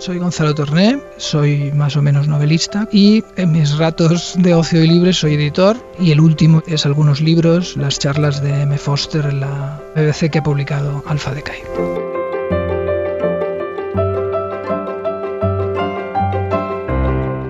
Soy Gonzalo Torné, soy más o menos novelista y en mis ratos de ocio y libre soy editor y el último es algunos libros, las charlas de M. Foster en la BBC que ha publicado Alfa Decay.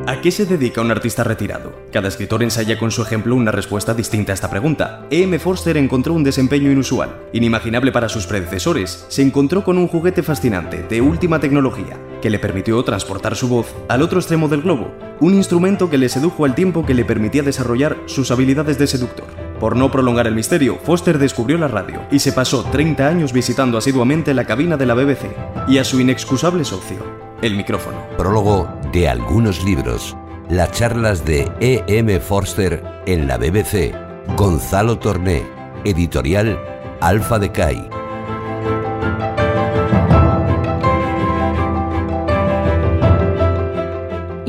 ¿A qué se dedica un artista retirado? Cada escritor ensaya con su ejemplo una respuesta distinta a esta pregunta. E.M. Forster encontró un desempeño inusual, inimaginable para sus predecesores. Se encontró con un juguete fascinante, de última tecnología, que le permitió transportar su voz al otro extremo del globo, un instrumento que le sedujo al tiempo que le permitía desarrollar sus habilidades de seductor. Por no prolongar el misterio, Foster descubrió la radio y se pasó 30 años visitando asiduamente la cabina de la BBC y a su inexcusable socio, el micrófono. Prólogo de algunos libros. Las charlas de E.M. Forster en la BBC. Gonzalo Torné. Editorial Alfa Decay.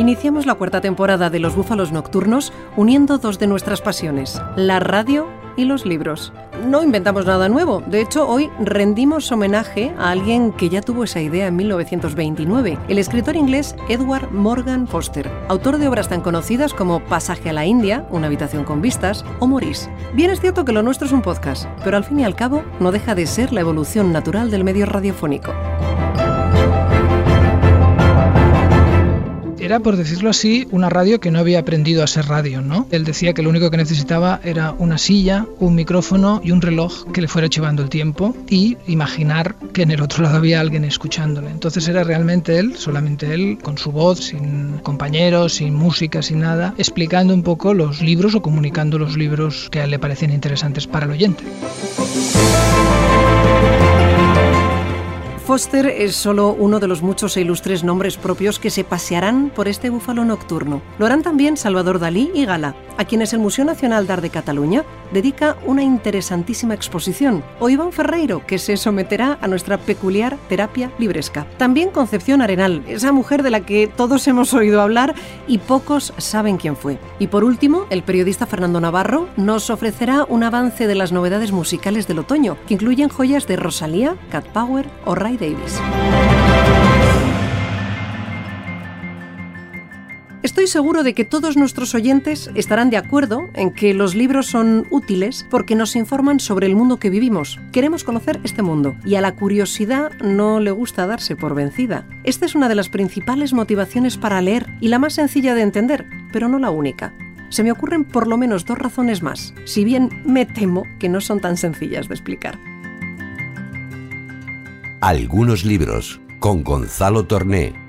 Iniciamos la cuarta temporada de Los Búfalos Nocturnos uniendo dos de nuestras pasiones, la radio y los libros. No inventamos nada nuevo, de hecho hoy rendimos homenaje a alguien que ya tuvo esa idea en 1929, el escritor inglés Edward Morgan Foster, autor de obras tan conocidas como Pasaje a la India, Una habitación con vistas o Maurice. Bien es cierto que lo nuestro es un podcast, pero al fin y al cabo no deja de ser la evolución natural del medio radiofónico. Era, por decirlo así, una radio que no había aprendido a ser radio, ¿no? Él decía que lo único que necesitaba era una silla, un micrófono y un reloj que le fuera llevando el tiempo y imaginar que en el otro lado había alguien escuchándole. Entonces era realmente él, solamente él, con su voz, sin compañeros, sin música, sin nada, explicando un poco los libros o comunicando los libros que le parecían interesantes para el oyente. Foster es solo uno de los muchos e ilustres nombres propios que se pasearán por este búfalo nocturno. Lo harán también Salvador Dalí y Gala, a quienes el Museo Nacional d'Art de Cataluña dedica una interesantísima exposición, o Iván Ferreiro, que se someterá a nuestra peculiar terapia libresca. También Concepción Arenal, esa mujer de la que todos hemos oído hablar y pocos saben quién fue. Y por último, el periodista Fernando Navarro nos ofrecerá un avance de las novedades musicales del otoño, que incluyen joyas de Rosalía, Cat Power o Ray Davis. Estoy seguro de que todos nuestros oyentes estarán de acuerdo en que los libros son útiles porque nos informan sobre el mundo que vivimos. Queremos conocer este mundo y a la curiosidad no le gusta darse por vencida. Esta es una de las principales motivaciones para leer y la más sencilla de entender, pero no la única. Se me ocurren por lo menos dos razones más, si bien me temo que no son tan sencillas de explicar. Algunos libros con Gonzalo Torné.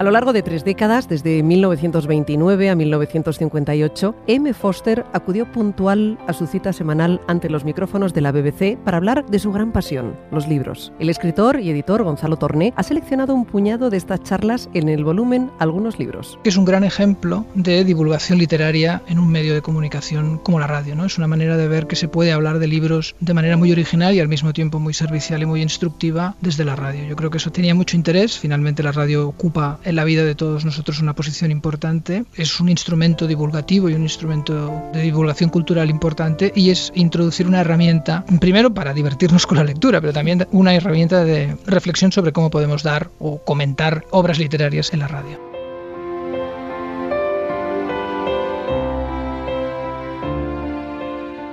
A lo largo de tres décadas, desde 1929 a 1958, M. Foster acudió puntual a su cita semanal ante los micrófonos de la BBC para hablar de su gran pasión, los libros. El escritor y editor Gonzalo Torné ha seleccionado un puñado de estas charlas en el volumen Algunos libros. Es un gran ejemplo de divulgación literaria en un medio de comunicación como la radio. Es una manera de ver que se puede hablar de libros de manera muy original y al mismo tiempo muy servicial y muy instructiva desde la radio. Yo creo que eso tenía mucho interés. Finalmente la radio ocupa en la vida de todos nosotros una posición importante. Es un instrumento divulgativo y un instrumento de divulgación cultural importante y es introducir una herramienta, primero para divertirnos con la lectura, pero también una herramienta de reflexión sobre cómo podemos dar o comentar obras literarias en la radio.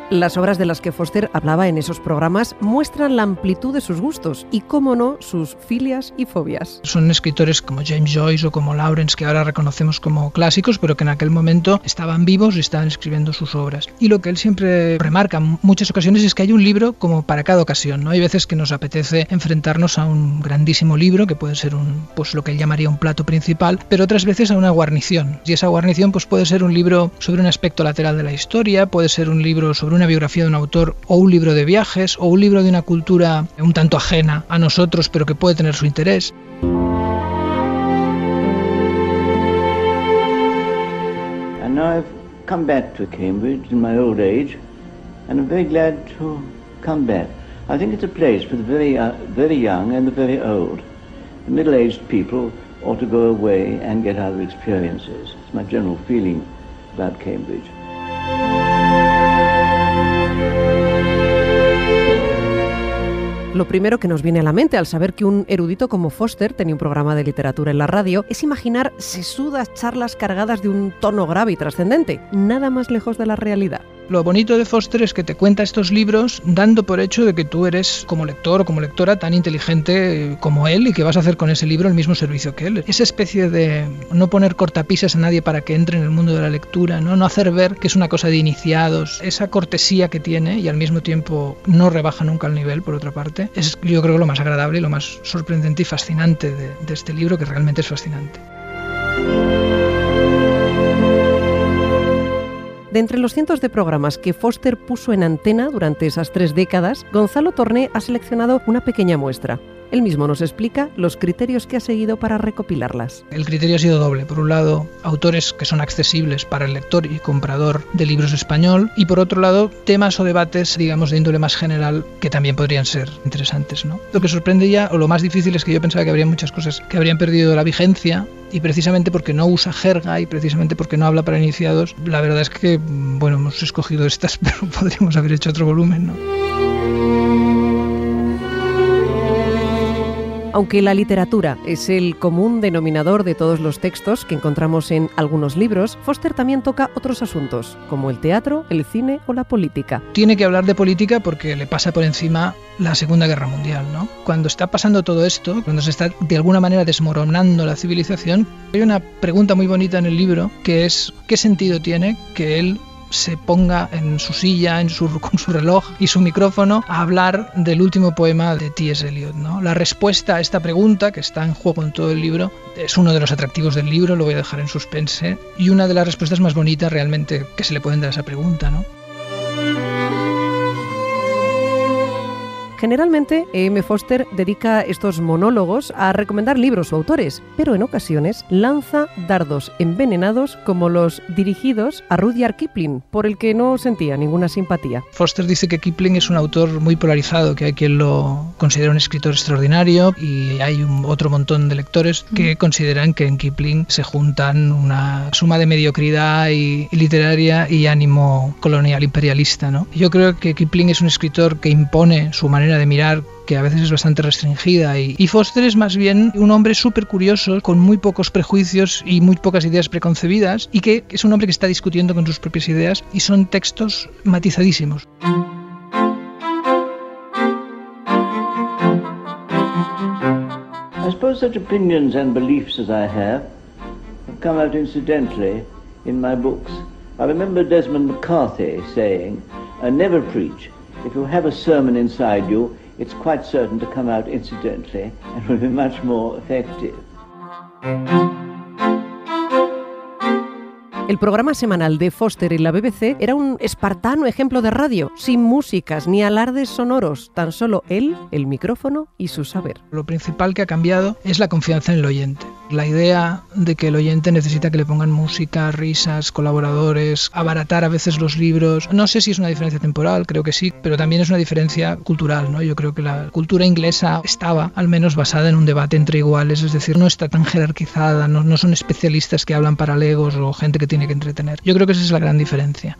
Las obras de las que Foster hablaba en esos programas muestran la amplitud de sus gustos y, cómo no, sus filias y fobias. Son escritores como James Joyce o como Lawrence que ahora reconocemos como clásicos, pero que en aquel momento estaban vivos y estaban escribiendo sus obras. Y lo que él siempre remarca en muchas ocasiones es que hay un libro como para cada ocasión. ¿no? Hay veces que nos apetece enfrentarnos a un grandísimo libro, que puede ser un, pues, lo que él llamaría un plato principal, pero otras veces a una guarnición. Y esa guarnición pues, puede ser un libro sobre un aspecto lateral de la historia, puede ser un libro sobre una biografía de un autor o un libro de viajes o un libro de una cultura un tanto ajena a nosotros pero que puede tener su interés. And now I've come back Cambridge in my old age and I'm very glad to come back. I think it's a place for the very, uh, very young and the very old. The middle-aged people ought to go away and get other experiences. It's my general feeling about Cambridge. Lo primero que nos viene a la mente al saber que un erudito como Foster tenía un programa de literatura en la radio es imaginar sesudas charlas cargadas de un tono grave y trascendente, nada más lejos de la realidad. Lo bonito de Foster es que te cuenta estos libros dando por hecho de que tú eres como lector o como lectora tan inteligente eh, como él y que vas a hacer con ese libro el mismo servicio que él. Esa especie de no poner cortapisas a nadie para que entre en el mundo de la lectura, no, hacer ver que es una cosa de iniciados, esa cortesía que tiene y al mismo tiempo no rebaja nunca el nivel, por otra parte, es yo creo lo más agradable y lo más sorprendente y fascinante de este libro, que realmente es fascinante. De entre los cientos de programas que Foster puso en antena durante esas tres décadas, Gonzalo Torné ha seleccionado una pequeña muestra. Él mismo nos explica los criterios que ha seguido para recopilarlas. El criterio ha sido doble. Por un lado, autores que son accesibles para el lector y comprador de libros español. Y por otro lado, temas o debates, digamos, de índole más general que también podrían ser interesantes. ¿no? Lo que sorprende ya, o lo más difícil, es que yo pensaba que habría muchas cosas que habrían perdido la vigencia. Y precisamente porque no usa jerga y precisamente porque no habla para iniciados, la verdad es que, bueno, hemos escogido estas, pero podríamos haber hecho otro volumen, ¿no? Aunque la literatura es el común denominador de todos los textos que encontramos en algunos libros, Foster también toca otros asuntos, como el teatro, el cine o la política. Tiene que hablar de política porque le pasa por encima la Segunda Guerra Mundial, ¿no? Cuando está pasando todo esto, cuando se está de alguna manera desmoronando la civilización, hay una pregunta muy bonita en el libro que es ¿qué sentido tiene que él se ponga en su silla, en su, con su reloj y su micrófono a hablar del último poema de T.S. Eliot. ¿no? La respuesta a esta pregunta, que está en juego en todo el libro, es uno de los atractivos del libro, lo voy a dejar en suspense, y una de las respuestas más bonitas realmente que se le pueden dar a esa pregunta. ¿no? Generalmente, E.M. Foster dedica estos monólogos a recomendar libros o autores, pero en ocasiones lanza dardos envenenados como los dirigidos a Rudyard Kipling, por el que no sentía ninguna simpatía. Foster dice que Kipling es un autor muy polarizado, que hay quien lo considera un escritor extraordinario y hay un otro montón de lectores que consideran que en Kipling se juntan una suma de mediocridad y, y literaria y ánimo colonial imperialista. ¿no? Yo creo que Kipling es un escritor que impone su manera de mirar que a veces es bastante restringida y, y Foster es más bien un hombre súper curioso con muy pocos prejuicios y muy pocas ideas preconcebidas y que es un hombre que está discutiendo con sus propias ideas y son textos matizadísimos. I suppose such opinions and beliefs as I have have come out incidentally in my books. I remember Desmond McCarthy saying, uh, never preach. If you have a sermon inside you, it's quite certain to come out incidentally and will be much more effective. El programa semanal de Foster en la BBC era un espartano ejemplo de radio, sin músicas ni alardes sonoros, tan solo él, el micrófono y su saber. Lo principal que ha cambiado es la confianza en el oyente. La idea de que el oyente necesita que le pongan música, risas, colaboradores, abaratar a veces los libros. No sé si es una diferencia temporal, creo que sí, pero también es una diferencia cultural, ¿no? Yo creo que la cultura inglesa estaba al menos basada en un debate entre iguales, es decir, no está tan jerarquizada, no, no son especialistas que hablan para legos o gente que tiene que entretener. Yo creo que esa es la gran diferencia.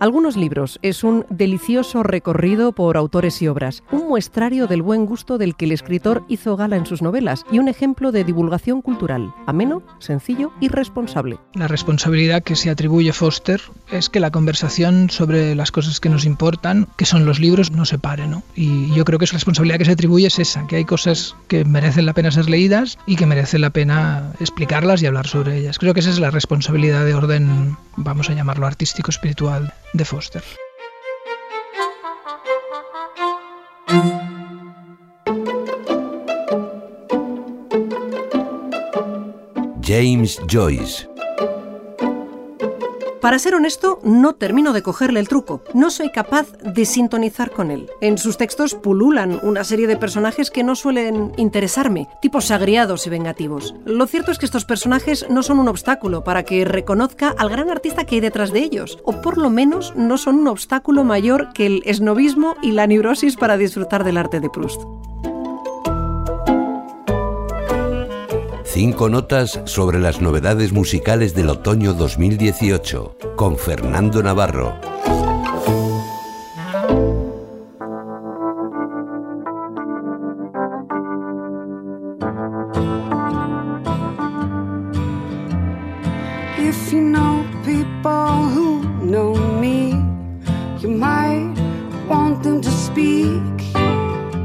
Algunos libros es un delicioso recorrido por autores y obras, un muestrario del buen gusto del que el escritor hizo gala en sus novelas y un ejemplo de divulgación cultural, ameno, sencillo y responsable. La responsabilidad que se atribuye Foster es que la conversación sobre las cosas que nos importan, que son los libros, no se pare, ¿no? Y yo creo que esa responsabilidad que se atribuye es esa, que hay cosas que merecen la pena ser leídas y que merece la pena explicarlas y hablar sobre ellas. Creo que esa es la responsabilidad de orden, vamos a llamarlo artístico espiritual de Foster. James Joyce Para ser honesto, no termino de cogerle el truco. No soy capaz de sintonizar con él. En sus textos pululan una serie de personajes que no suelen interesarme, tipos agriados y vengativos. Lo cierto es que estos personajes no son un obstáculo para que reconozca al gran artista que hay detrás de ellos, o por lo menos no son un obstáculo mayor que el esnovismo y la neurosis para disfrutar del arte de Proust. Cinco notas sobre las novedades musicales del otoño 2018 con Fernando Navarro.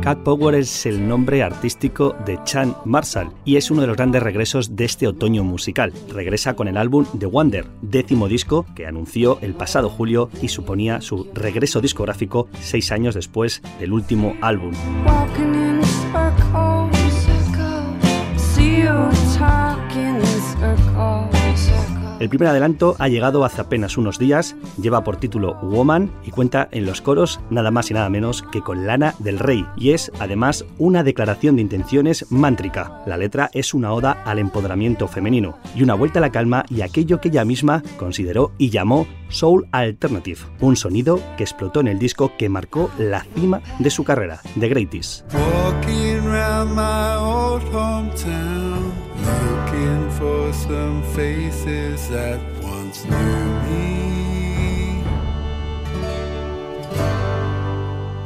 Cat Power es el nombre artístico de Chan Marshall y es uno de los grandes regresos de este otoño musical. Regresa con el álbum The Wonder, décimo disco que anunció el pasado julio y suponía su regreso discográfico seis años después del último álbum. El primer adelanto ha llegado hace apenas unos días, lleva por título Woman y cuenta en los coros nada más y nada menos que con Lana del Rey y es además una declaración de intenciones mántrica. La letra es una oda al empoderamiento femenino y una vuelta a la calma y aquello que ella misma consideró y llamó Soul Alternative, un sonido que explotó en el disco que marcó la cima de su carrera, The Greatest. Looking for some faces that once knew me.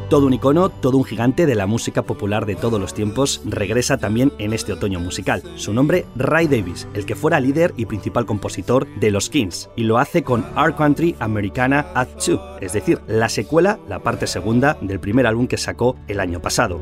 Todo un icono, todo un gigante de la música popular de todos los tiempos, regresa también en este otoño musical. Su nombre, Ray Davis, el que fuera líder y principal compositor de los Kings, y lo hace con Our Country Americana at 2, es decir, la secuela, la parte segunda del primer álbum que sacó el año pasado.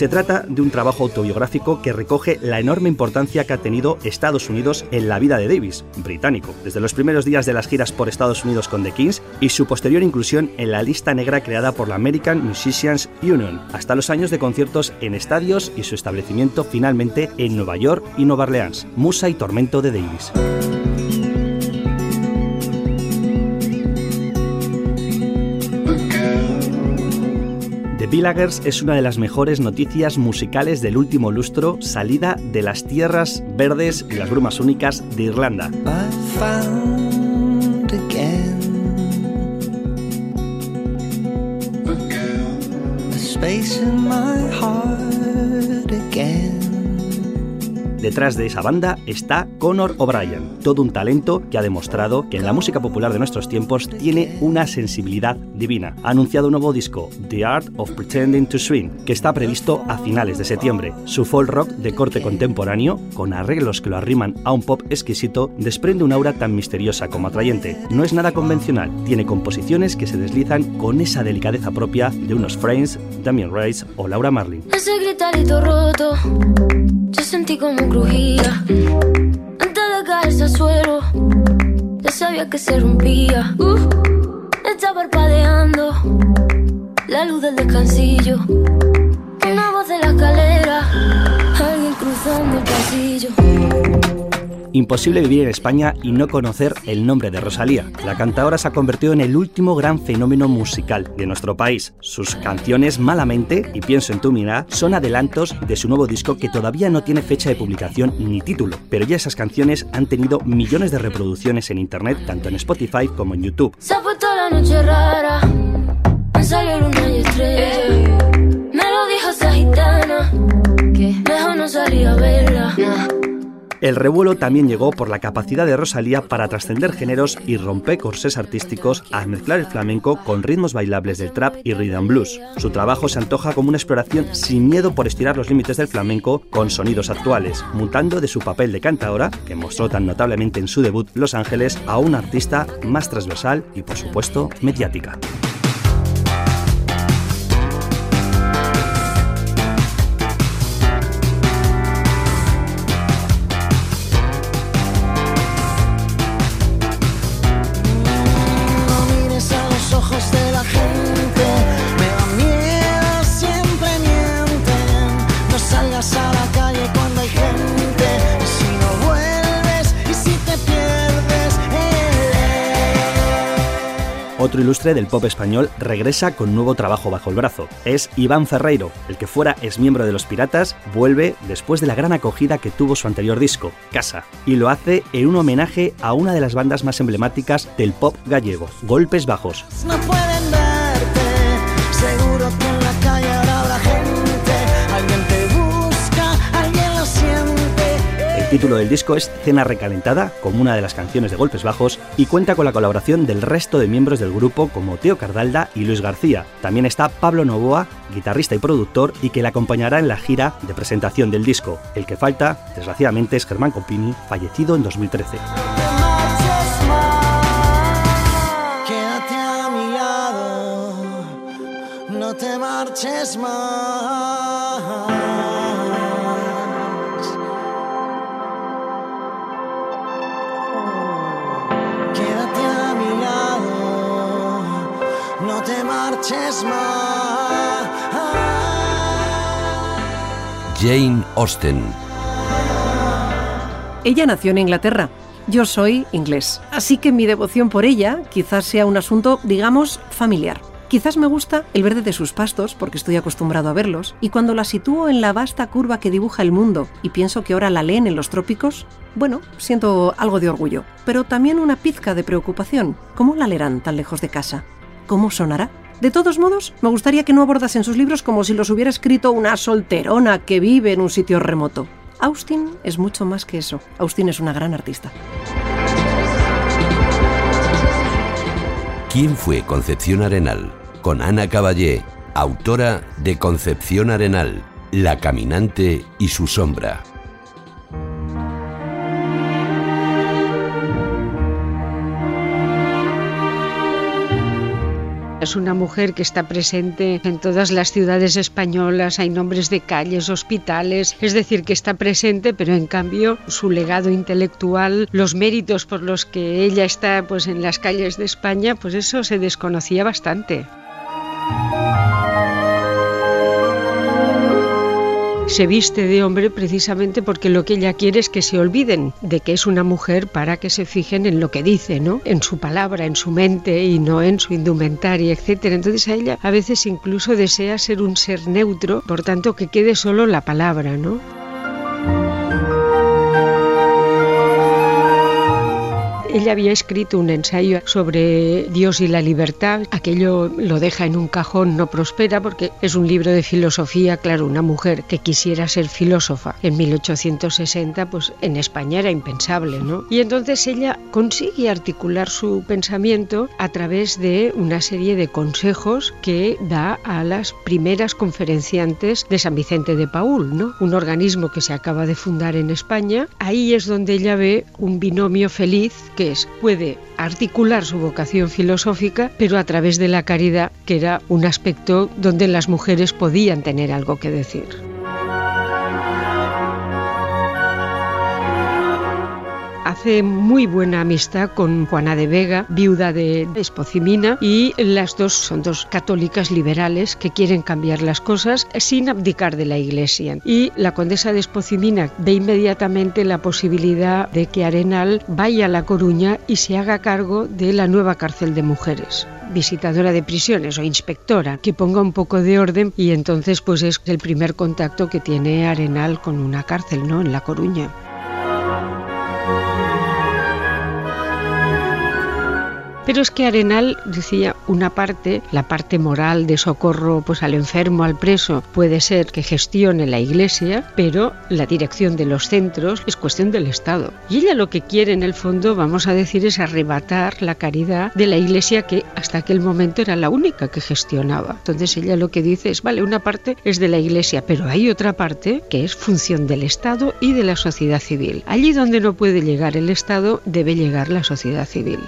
Se trata de un trabajo autobiográfico que recoge la enorme importancia que ha tenido Estados Unidos en la vida de Davis, británico, desde los primeros días de las giras por Estados Unidos con The Kings y su posterior inclusión en la lista negra creada por la American Musicians Union, hasta los años de conciertos en estadios y su establecimiento finalmente en Nueva York y Nueva Orleans, Musa y Tormento de Davis. Villagers es una de las mejores noticias musicales del último lustro, salida de las tierras verdes y las brumas únicas de Irlanda. Detrás de esa banda está Conor O'Brien, todo un talento que ha demostrado que en la música popular de nuestros tiempos tiene una sensibilidad divina. Ha anunciado un nuevo disco, The Art of Pretending to Swing, que está previsto a finales de septiembre. Su folk rock de corte contemporáneo, con arreglos que lo arriman a un pop exquisito, desprende un aura tan misteriosa como atrayente. No es nada convencional, tiene composiciones que se deslizan con esa delicadeza propia de unos Frames, Damien Rice o Laura Marlin. Crujía. Antes de caerse al suelo, ya sabía que se rompía. Uh, está parpadeando la luz del descansillo. Una voz de la escalera, alguien cruzando el pasillo. Imposible vivir en España y no conocer el nombre de Rosalía. La cantadora se ha convertido en el último gran fenómeno musical de nuestro país. Sus canciones Malamente y Pienso en tu mirada son adelantos de su nuevo disco que todavía no tiene fecha de publicación ni título, pero ya esas canciones han tenido millones de reproducciones en internet, tanto en Spotify como en YouTube. Se ha puesto la noche rara, luna y estrella. Me lo dijo esa gitana, que mejor no salía a verla. El revuelo también llegó por la capacidad de Rosalía para trascender géneros y romper corsés artísticos al mezclar el flamenco con ritmos bailables del trap y rhythm blues. Su trabajo se antoja como una exploración sin miedo por estirar los límites del flamenco con sonidos actuales, mutando de su papel de cantadora, que mostró tan notablemente en su debut Los Ángeles, a una artista más transversal y por supuesto mediática. Otro ilustre del pop español regresa con nuevo trabajo bajo el brazo. Es Iván Ferreiro, el que fuera ex miembro de Los Piratas, vuelve después de la gran acogida que tuvo su anterior disco, Casa, y lo hace en un homenaje a una de las bandas más emblemáticas del pop gallego, Golpes Bajos. Título del disco es Cena Recalentada, como una de las canciones de Golpes Bajos, y cuenta con la colaboración del resto de miembros del grupo como Teo Cardalda y Luis García. También está Pablo Novoa, guitarrista y productor, y que le acompañará en la gira de presentación del disco. El que falta, desgraciadamente, es Germán Compini, fallecido en 2013. no te marches más. Jane Austen. Ella nació en Inglaterra. Yo soy inglés, así que mi devoción por ella quizás sea un asunto, digamos, familiar. Quizás me gusta el verde de sus pastos porque estoy acostumbrado a verlos, y cuando la sitúo en la vasta curva que dibuja el mundo y pienso que ahora la leen en los trópicos, bueno, siento algo de orgullo, pero también una pizca de preocupación. ¿Cómo la leerán tan lejos de casa? ¿Cómo sonará? De todos modos, me gustaría que no abordasen sus libros como si los hubiera escrito una solterona que vive en un sitio remoto. Austin es mucho más que eso. Austin es una gran artista. ¿Quién fue Concepción Arenal? Con Ana Caballé, autora de Concepción Arenal, La Caminante y su sombra. Es una mujer que está presente en todas las ciudades españolas, hay nombres de calles, hospitales, es decir, que está presente, pero en cambio su legado intelectual, los méritos por los que ella está pues en las calles de España, pues eso se desconocía bastante. Se viste de hombre precisamente porque lo que ella quiere es que se olviden de que es una mujer para que se fijen en lo que dice, ¿no? En su palabra, en su mente y no en su indumentaria, etcétera. Entonces a ella a veces incluso desea ser un ser neutro, por tanto que quede solo la palabra, ¿no? Ella había escrito un ensayo sobre Dios y la libertad. Aquello lo deja en un cajón, no prospera porque es un libro de filosofía. Claro, una mujer que quisiera ser filósofa en 1860, pues en España era impensable, ¿no? Y entonces ella consigue articular su pensamiento a través de una serie de consejos que da a las primeras conferenciantes de San Vicente de Paul, ¿no? Un organismo que se acaba de fundar en España. Ahí es donde ella ve un binomio feliz puede articular su vocación filosófica, pero a través de la caridad, que era un aspecto donde las mujeres podían tener algo que decir. Hace muy buena amistad con Juana de Vega, viuda de Espocimina, y las dos son dos católicas liberales que quieren cambiar las cosas sin abdicar de la Iglesia. Y la condesa de Espocimina ve inmediatamente la posibilidad de que Arenal vaya a La Coruña y se haga cargo de la nueva cárcel de mujeres visitadora de prisiones o inspectora que ponga un poco de orden y entonces pues es el primer contacto que tiene Arenal con una cárcel, ¿no? En La Coruña. Pero es que Arenal decía una parte, la parte moral de socorro pues al enfermo, al preso, puede ser que gestione la iglesia, pero la dirección de los centros es cuestión del Estado. Y ella lo que quiere en el fondo, vamos a decir, es arrebatar la caridad de la iglesia que hasta aquel momento era la única que gestionaba. Entonces ella lo que dice es, vale, una parte es de la iglesia, pero hay otra parte que es función del Estado y de la sociedad civil. Allí donde no puede llegar el Estado, debe llegar la sociedad civil.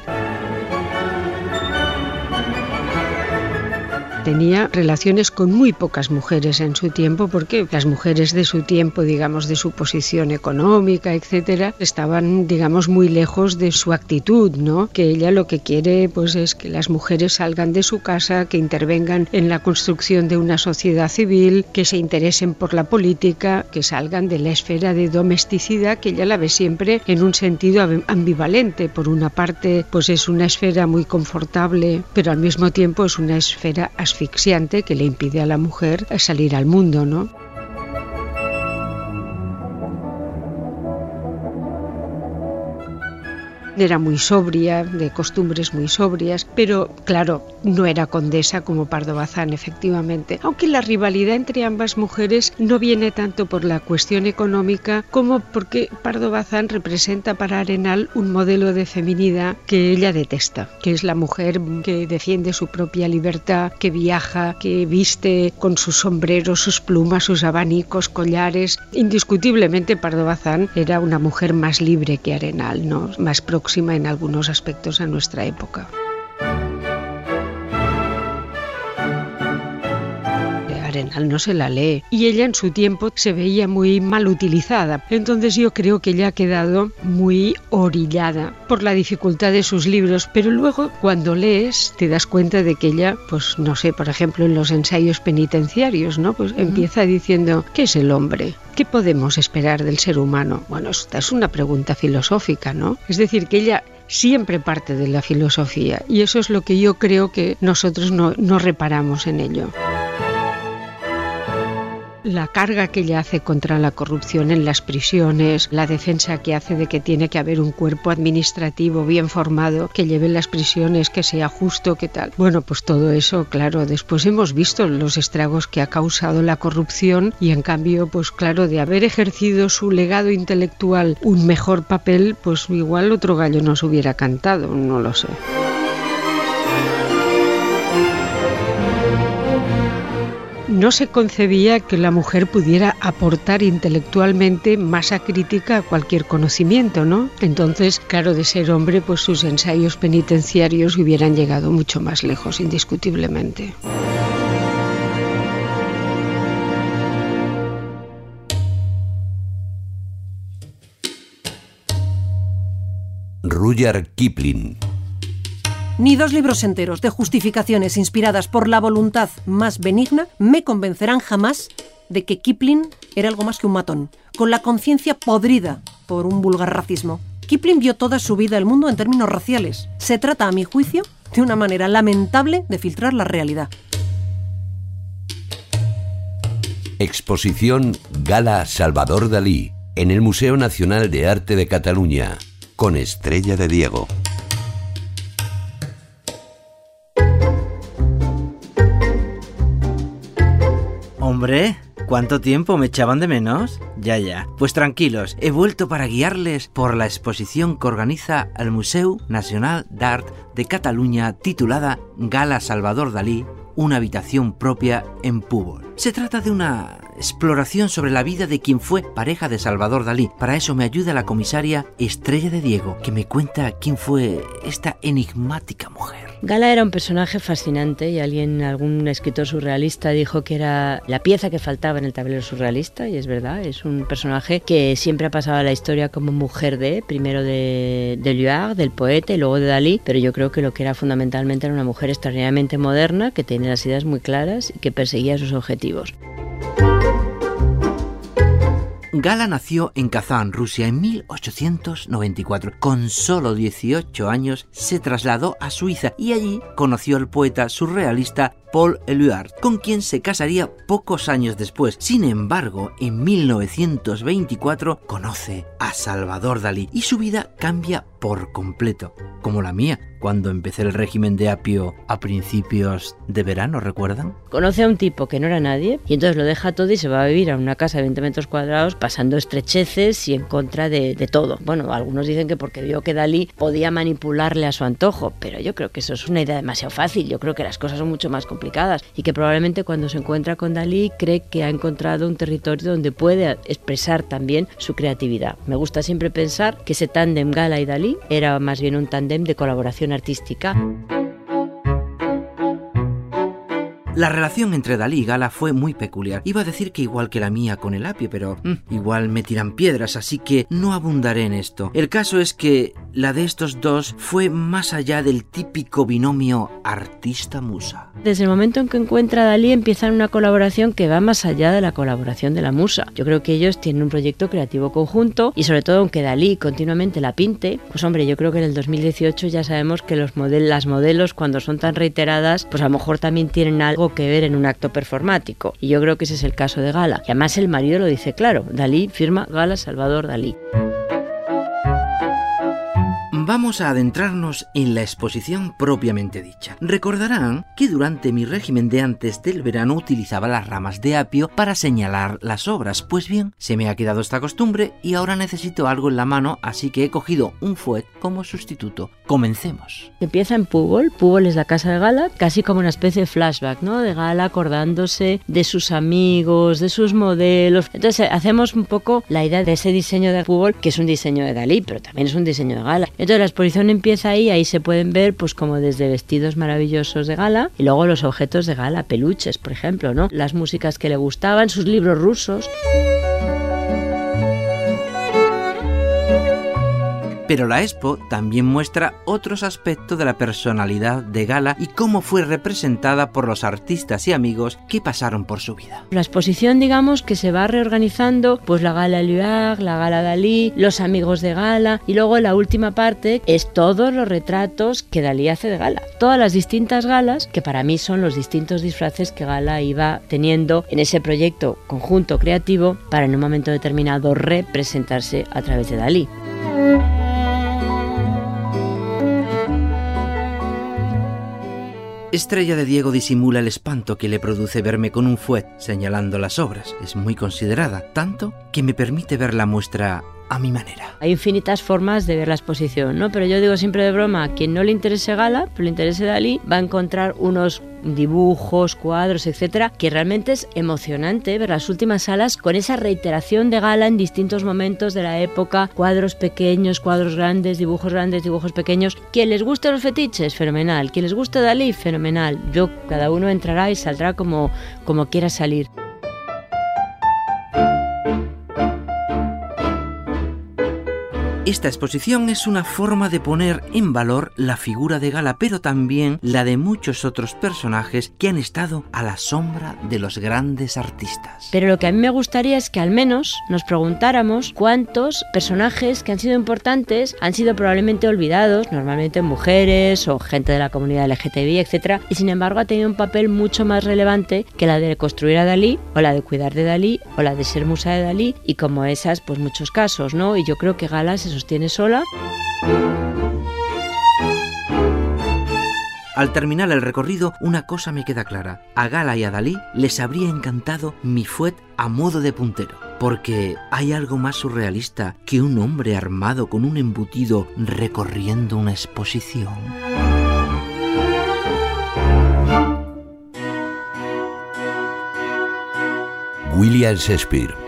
Tenía relaciones con muy pocas mujeres en su tiempo, porque las mujeres de su tiempo, digamos, de su posición económica, etcétera, estaban, digamos, muy lejos de su actitud, ¿no? Que ella lo que quiere, pues, es que las mujeres salgan de su casa, que intervengan en la construcción de una sociedad civil, que se interesen por la política, que salgan de la esfera de domesticidad, que ella la ve siempre en un sentido ambivalente. Por una parte, pues es una esfera muy confortable, pero al mismo tiempo es una esfera asfixiante que le impide a la mujer salir al mundo, ¿no? Era muy sobria, de costumbres muy sobrias, pero claro, no era condesa como Pardo Bazán, efectivamente. Aunque la rivalidad entre ambas mujeres no viene tanto por la cuestión económica como porque Pardo Bazán representa para Arenal un modelo de feminidad que ella detesta, que es la mujer que defiende su propia libertad, que viaja, que viste con sus sombreros, sus plumas, sus abanicos, collares. Indiscutiblemente Pardo Bazán era una mujer más libre que Arenal, ¿no? más próxima en algunos aspectos a nuestra época. No se la lee y ella en su tiempo se veía muy mal utilizada. Entonces yo creo que ella ha quedado muy orillada por la dificultad de sus libros, pero luego cuando lees te das cuenta de que ella, pues no sé, por ejemplo en los ensayos penitenciarios, ¿no? Pues empieza diciendo, ¿qué es el hombre? ¿Qué podemos esperar del ser humano? Bueno, esta es una pregunta filosófica, ¿no? Es decir, que ella siempre parte de la filosofía y eso es lo que yo creo que nosotros no, no reparamos en ello la carga que ella hace contra la corrupción en las prisiones, la defensa que hace de que tiene que haber un cuerpo administrativo bien formado que lleve las prisiones, que sea justo, que tal. Bueno, pues todo eso, claro, después hemos visto los estragos que ha causado la corrupción y en cambio, pues claro, de haber ejercido su legado intelectual un mejor papel, pues igual otro gallo nos hubiera cantado, no lo sé. No se concebía que la mujer pudiera aportar intelectualmente masa crítica a cualquier conocimiento, ¿no? Entonces, claro, de ser hombre, pues sus ensayos penitenciarios hubieran llegado mucho más lejos, indiscutiblemente. Rudyard Kipling ni dos libros enteros de justificaciones inspiradas por la voluntad más benigna me convencerán jamás de que Kipling era algo más que un matón, con la conciencia podrida por un vulgar racismo. Kipling vio toda su vida el mundo en términos raciales. Se trata, a mi juicio, de una manera lamentable de filtrar la realidad. Exposición Gala Salvador Dalí en el Museo Nacional de Arte de Cataluña, con Estrella de Diego. Hombre, ¿cuánto tiempo me echaban de menos? Ya, ya. Pues tranquilos, he vuelto para guiarles por la exposición que organiza el Museo Nacional d'Art de Cataluña titulada Gala Salvador Dalí, una habitación propia en Púbol. Se trata de una exploración sobre la vida de quien fue pareja de Salvador Dalí. Para eso me ayuda la comisaria Estrella de Diego, que me cuenta quién fue esta enigmática mujer. Gala era un personaje fascinante y alguien, algún escritor surrealista dijo que era la pieza que faltaba en el tablero surrealista y es verdad, es un personaje que siempre ha pasado a la historia como mujer de, primero de, de Luard, del poeta y luego de Dalí, pero yo creo que lo que era fundamentalmente era una mujer extraordinariamente moderna que tenía las ideas muy claras y que perseguía sus objetivos. Gala nació en Kazán, Rusia, en 1894. Con solo 18 años se trasladó a Suiza y allí conoció al poeta surrealista Paul Eluard, con quien se casaría pocos años después. Sin embargo, en 1924 conoce a Salvador Dalí y su vida cambia por completo, como la mía, cuando empecé el régimen de apio a principios de verano, ¿recuerdan? Conoce a un tipo que no era nadie y entonces lo deja todo y se va a vivir a una casa de 20 metros cuadrados pasando estrecheces y en contra de, de todo. Bueno, algunos dicen que porque vio que Dalí podía manipularle a su antojo, pero yo creo que eso es una idea demasiado fácil. Yo creo que las cosas son mucho más complicadas y que probablemente cuando se encuentra con Dalí cree que ha encontrado un territorio donde puede expresar también su creatividad. Me gusta siempre pensar que ese tándem Gala y Dalí era más bien un tándem de colaboración artística. La relación entre Dalí y Gala fue muy peculiar. Iba a decir que igual que la mía con el apio, pero mm, igual me tiran piedras, así que no abundaré en esto. El caso es que la de estos dos fue más allá del típico binomio artista-musa. Desde el momento en que encuentra a Dalí empiezan una colaboración que va más allá de la colaboración de la musa. Yo creo que ellos tienen un proyecto creativo conjunto y sobre todo aunque Dalí continuamente la pinte, pues hombre, yo creo que en el 2018 ya sabemos que los las modelos cuando son tan reiteradas, pues a lo mejor también tienen algo que ver en un acto performático. Y yo creo que ese es el caso de Gala. Y además el marido lo dice claro. Dalí firma Gala Salvador Dalí. Vamos a adentrarnos en la exposición propiamente dicha. Recordarán que durante mi régimen de antes del verano utilizaba las ramas de apio para señalar las obras. Pues bien, se me ha quedado esta costumbre y ahora necesito algo en la mano, así que he cogido un fuet como sustituto. Comencemos. Empieza en Púbol. Púbol es la casa de Gala, casi como una especie de flashback, ¿no? De Gala acordándose de sus amigos, de sus modelos. Entonces hacemos un poco la idea de ese diseño de Púbol, que es un diseño de Dalí, pero también es un diseño de Gala. Entonces la exposición empieza ahí, ahí se pueden ver pues como desde vestidos maravillosos de gala y luego los objetos de gala, peluches, por ejemplo, ¿no? Las músicas que le gustaban, sus libros rusos. Pero la expo también muestra otros aspectos de la personalidad de Gala y cómo fue representada por los artistas y amigos que pasaron por su vida. La exposición, digamos, que se va reorganizando, pues la Gala Luag, la Gala Dalí, los amigos de Gala y luego la última parte es todos los retratos que Dalí hace de Gala. Todas las distintas galas, que para mí son los distintos disfraces que Gala iba teniendo en ese proyecto conjunto creativo para en un momento determinado representarse a través de Dalí. Estrella de Diego disimula el espanto que le produce verme con un fuet señalando las obras. Es muy considerada, tanto que me permite ver la muestra a mi manera. Hay infinitas formas de ver la exposición, ¿no? Pero yo digo siempre de broma, quien no le interese Gala, pero le interese Dalí, va a encontrar unos dibujos, cuadros, etcétera, que realmente es emocionante ver las últimas salas con esa reiteración de Gala en distintos momentos de la época, cuadros pequeños, cuadros grandes, dibujos grandes, dibujos pequeños. Quien les guste los fetiches, fenomenal. Quien les guste Dalí, fenomenal. Yo, cada uno entrará y saldrá como, como quiera salir. Esta exposición es una forma de poner en valor la figura de Gala, pero también la de muchos otros personajes que han estado a la sombra de los grandes artistas. Pero lo que a mí me gustaría es que al menos nos preguntáramos cuántos personajes que han sido importantes han sido probablemente olvidados, normalmente mujeres o gente de la comunidad LGTBI, etc. Y sin embargo ha tenido un papel mucho más relevante que la de construir a Dalí, o la de cuidar de Dalí, o la de ser musa de Dalí, y como esas, pues muchos casos, ¿no? Y yo creo que Gala se sostiene sola. Al terminar el recorrido, una cosa me queda clara. A Gala y a Dalí les habría encantado mi fuet a modo de puntero, porque hay algo más surrealista que un hombre armado con un embutido recorriendo una exposición. William Shakespeare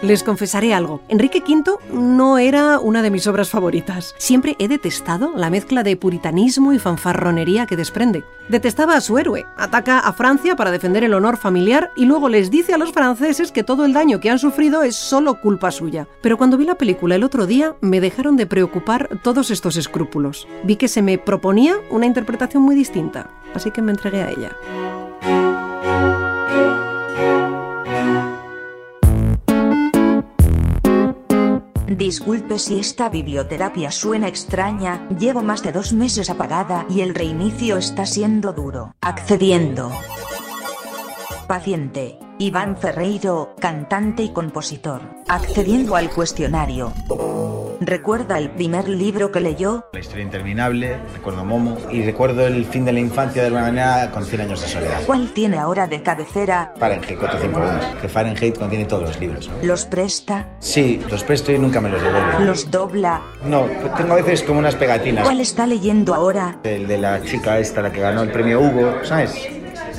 Les confesaré algo. Enrique V no era una de mis obras favoritas. Siempre he detestado la mezcla de puritanismo y fanfarronería que desprende. Detestaba a su héroe. Ataca a Francia para defender el honor familiar y luego les dice a los franceses que todo el daño que han sufrido es solo culpa suya. Pero cuando vi la película el otro día me dejaron de preocupar todos estos escrúpulos. Vi que se me proponía una interpretación muy distinta, así que me entregué a ella. Disculpe si esta biblioterapia suena extraña, llevo más de dos meses apagada y el reinicio está siendo duro. Accediendo. Paciente. Iván Ferreiro, cantante y compositor. Accediendo al cuestionario. ¿Recuerda el primer libro que leyó? La historia interminable, recuerdo Momo y recuerdo el fin de la infancia de alguna manera con 100 años de soledad. ¿Cuál tiene ahora de cabecera? Fahrenheit 451, que Fahrenheit contiene todos los libros. ¿Los presta? Sí, los presto y nunca me los devuelve. ¿Los dobla? No, tengo a veces como unas pegatinas. ¿Cuál está leyendo ahora? El de la chica esta, la que ganó el premio Hugo, ¿sabes?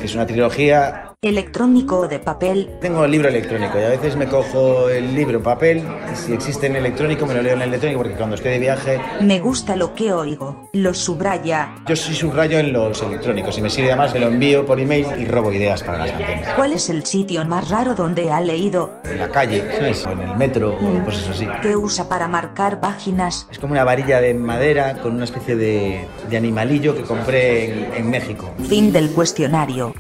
Es una trilogía electrónico o de papel. Tengo el libro electrónico y a veces me cojo el libro papel si existe en electrónico me lo leo en electrónico porque cuando estoy de viaje... Me gusta lo que oigo, lo subraya. Yo sí subrayo en los electrónicos y me sirve además, me lo envío por email y robo ideas para las canciones. ¿Cuál es el sitio más raro donde ha leído? En la calle, ¿sabes? O en el metro, o cosas así. ¿Qué usa para marcar páginas? Es como una varilla de madera con una especie de, de animalillo que compré en, en México. Fin del cuestionario.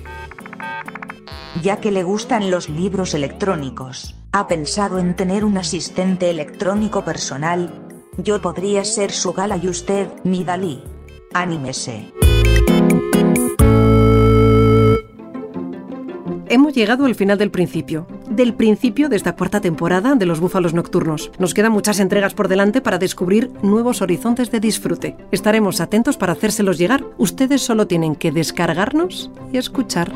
Ya que le gustan los libros electrónicos, ¿ha pensado en tener un asistente electrónico personal? Yo podría ser su gala y usted, mi Dalí. Anímese. Hemos llegado al final del principio. Del principio de esta cuarta temporada de Los Búfalos Nocturnos. Nos quedan muchas entregas por delante para descubrir nuevos horizontes de disfrute. Estaremos atentos para hacérselos llegar. Ustedes solo tienen que descargarnos y escuchar.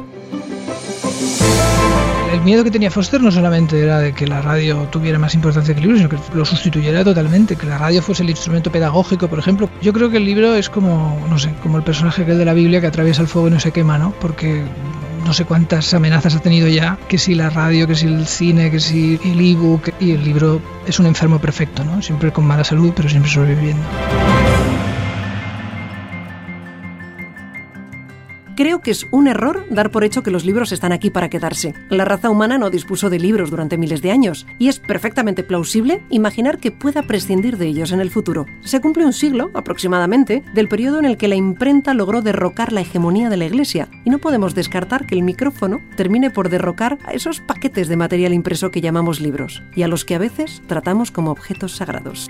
El miedo que tenía Foster no solamente era de que la radio tuviera más importancia que el libro, sino que lo sustituyera totalmente, que la radio fuese el instrumento pedagógico, por ejemplo. Yo creo que el libro es como, no sé, como el personaje que de la Biblia que atraviesa el fuego y no se quema, ¿no? Porque no sé cuántas amenazas ha tenido ya, que si la radio, que si el cine, que si el ebook, y el libro es un enfermo perfecto, ¿no? Siempre con mala salud, pero siempre sobreviviendo. Creo que es un error dar por hecho que los libros están aquí para quedarse. La raza humana no dispuso de libros durante miles de años y es perfectamente plausible imaginar que pueda prescindir de ellos en el futuro. Se cumple un siglo, aproximadamente, del periodo en el que la imprenta logró derrocar la hegemonía de la Iglesia y no podemos descartar que el micrófono termine por derrocar a esos paquetes de material impreso que llamamos libros y a los que a veces tratamos como objetos sagrados.